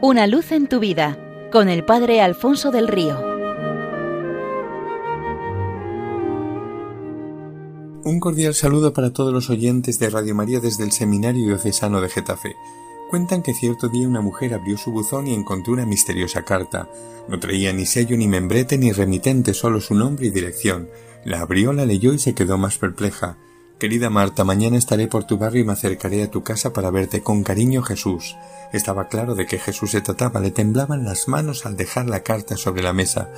Una luz en tu vida con el Padre Alfonso del Río. Un cordial saludo para todos los oyentes de Radio María desde el Seminario Diocesano de Getafe. Cuentan que cierto día una mujer abrió su buzón y encontró una misteriosa carta. No traía ni sello ni membrete ni remitente, solo su nombre y dirección. La abrió, la leyó y se quedó más perpleja. Querida Marta, mañana estaré por tu barrio y me acercaré a tu casa para verte con cariño Jesús. Estaba claro de que Jesús se trataba, le temblaban las manos al dejar la carta sobre la mesa.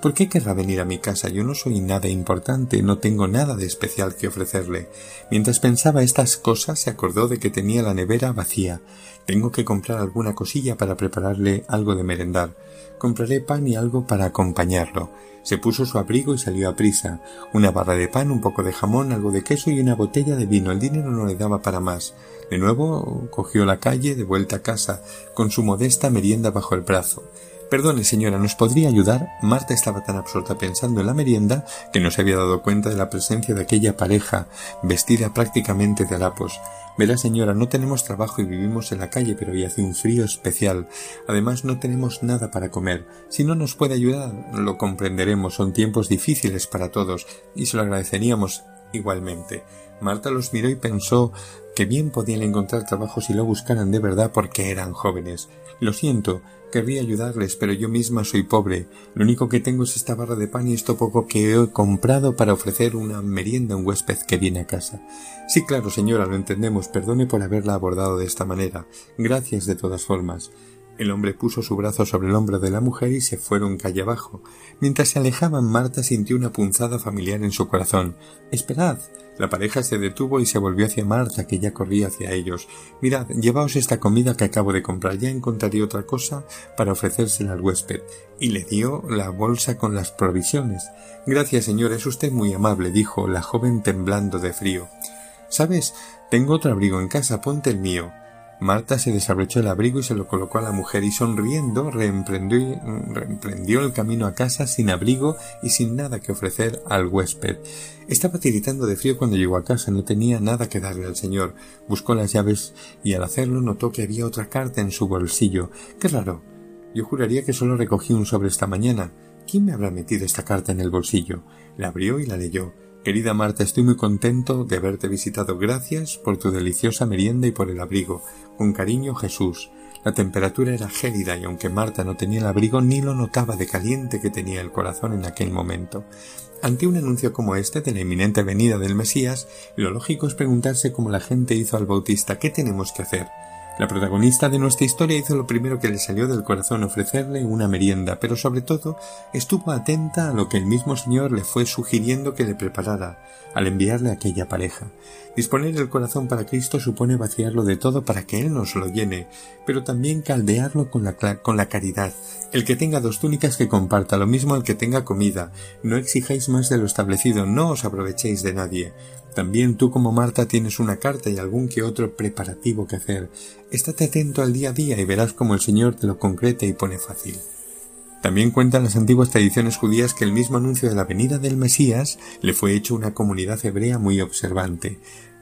¿Por qué querrá venir a mi casa? Yo no soy nada importante, no tengo nada de especial que ofrecerle. Mientras pensaba estas cosas se acordó de que tenía la nevera vacía. Tengo que comprar alguna cosilla para prepararle algo de merendar. Compraré pan y algo para acompañarlo. Se puso su abrigo y salió a prisa. Una barra de pan, un poco de jamón, algo de queso y una botella de vino. El dinero no le daba para más. De nuevo cogió la calle de vuelta a casa, con su modesta merienda bajo el brazo. Perdone, señora, ¿nos podría ayudar? Marta estaba tan absorta pensando en la merienda que no se había dado cuenta de la presencia de aquella pareja, vestida prácticamente de harapos. Verá, señora, no tenemos trabajo y vivimos en la calle, pero hoy hace un frío especial. Además, no tenemos nada para comer. Si no nos puede ayudar, lo comprenderemos. Son tiempos difíciles para todos y se lo agradeceríamos igualmente. Marta los miró y pensó que bien podían encontrar trabajo si lo buscaran de verdad porque eran jóvenes. Lo siento, querría ayudarles, pero yo misma soy pobre. Lo único que tengo es esta barra de pan y esto poco que he comprado para ofrecer una merienda a un huésped que viene a casa. Sí, claro, señora, lo entendemos. Perdone por haberla abordado de esta manera. Gracias de todas formas. El hombre puso su brazo sobre el hombro de la mujer y se fueron calle abajo. Mientras se alejaban, Marta sintió una punzada familiar en su corazón. Esperad. La pareja se detuvo y se volvió hacia Marta, que ya corría hacia ellos. Mirad, llevaos esta comida que acabo de comprar. Ya encontraré otra cosa para ofrecérsela al huésped. Y le dio la bolsa con las provisiones. Gracias, señor, es usted muy amable, dijo la joven temblando de frío. Sabes, tengo otro abrigo en casa, ponte el mío. Marta se desabrochó el abrigo y se lo colocó a la mujer y sonriendo reemprendió, reemprendió, el camino a casa sin abrigo y sin nada que ofrecer al huésped. Estaba tiritando de frío cuando llegó a casa, no tenía nada que darle al señor. Buscó las llaves y al hacerlo notó que había otra carta en su bolsillo. Qué raro. Yo juraría que solo recogí un sobre esta mañana. ¿Quién me habrá metido esta carta en el bolsillo? La abrió y la leyó. Querida Marta, estoy muy contento de haberte visitado. Gracias por tu deliciosa merienda y por el abrigo. Con cariño, Jesús. La temperatura era gélida y aunque Marta no tenía el abrigo ni lo notaba de caliente que tenía el corazón en aquel momento. Ante un anuncio como este de la inminente venida del Mesías, lo lógico es preguntarse como la gente hizo al Bautista ¿qué tenemos que hacer? La protagonista de nuestra historia hizo lo primero que le salió del corazón ofrecerle una merienda, pero sobre todo estuvo atenta a lo que el mismo Señor le fue sugiriendo que le preparara al enviarle a aquella pareja. Disponer el corazón para Cristo supone vaciarlo de todo para que Él nos lo llene, pero también caldearlo con la, con la caridad. El que tenga dos túnicas que comparta, lo mismo el que tenga comida. No exijáis más de lo establecido, no os aprovechéis de nadie. También tú como Marta tienes una carta y algún que otro preparativo que hacer. Estate atento al día a día y verás cómo el Señor te lo concreta y pone fácil. También cuentan las antiguas tradiciones judías que el mismo anuncio de la venida del Mesías le fue hecho a una comunidad hebrea muy observante.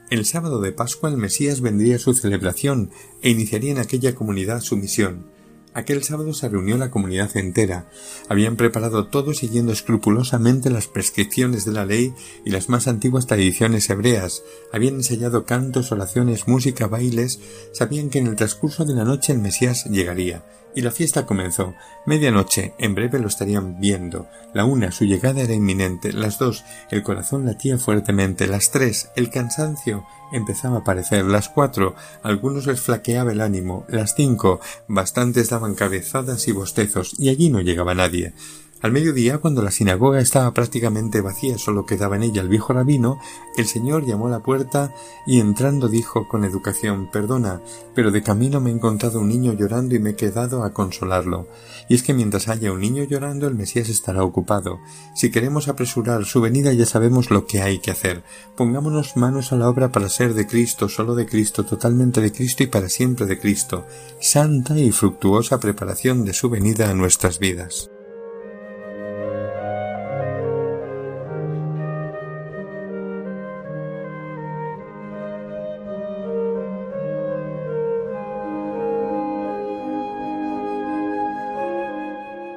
El sábado de Pascua el Mesías vendría a su celebración e iniciaría en aquella comunidad su misión. Aquel sábado se reunió la comunidad entera. Habían preparado todo siguiendo escrupulosamente las prescripciones de la ley y las más antiguas tradiciones hebreas. Habían ensayado cantos, oraciones, música, bailes. Sabían que en el transcurso de la noche el Mesías llegaría. Y la fiesta comenzó. Medianoche, en breve lo estarían viendo. La una, su llegada era inminente. Las dos, el corazón latía fuertemente. Las tres, el cansancio empezaba a aparecer. Las cuatro, algunos les flaqueaba el ánimo. Las cinco, bastantes daban cabezadas y bostezos, y allí no llegaba nadie. Al mediodía, cuando la sinagoga estaba prácticamente vacía, solo quedaba en ella el viejo rabino, el señor llamó a la puerta y entrando dijo con educación Perdona, pero de camino me he encontrado un niño llorando y me he quedado a consolarlo. Y es que mientras haya un niño llorando, el Mesías estará ocupado. Si queremos apresurar su venida ya sabemos lo que hay que hacer. Pongámonos manos a la obra para ser de Cristo, solo de Cristo, totalmente de Cristo y para siempre de Cristo. Santa y fructuosa preparación de su venida a nuestras vidas.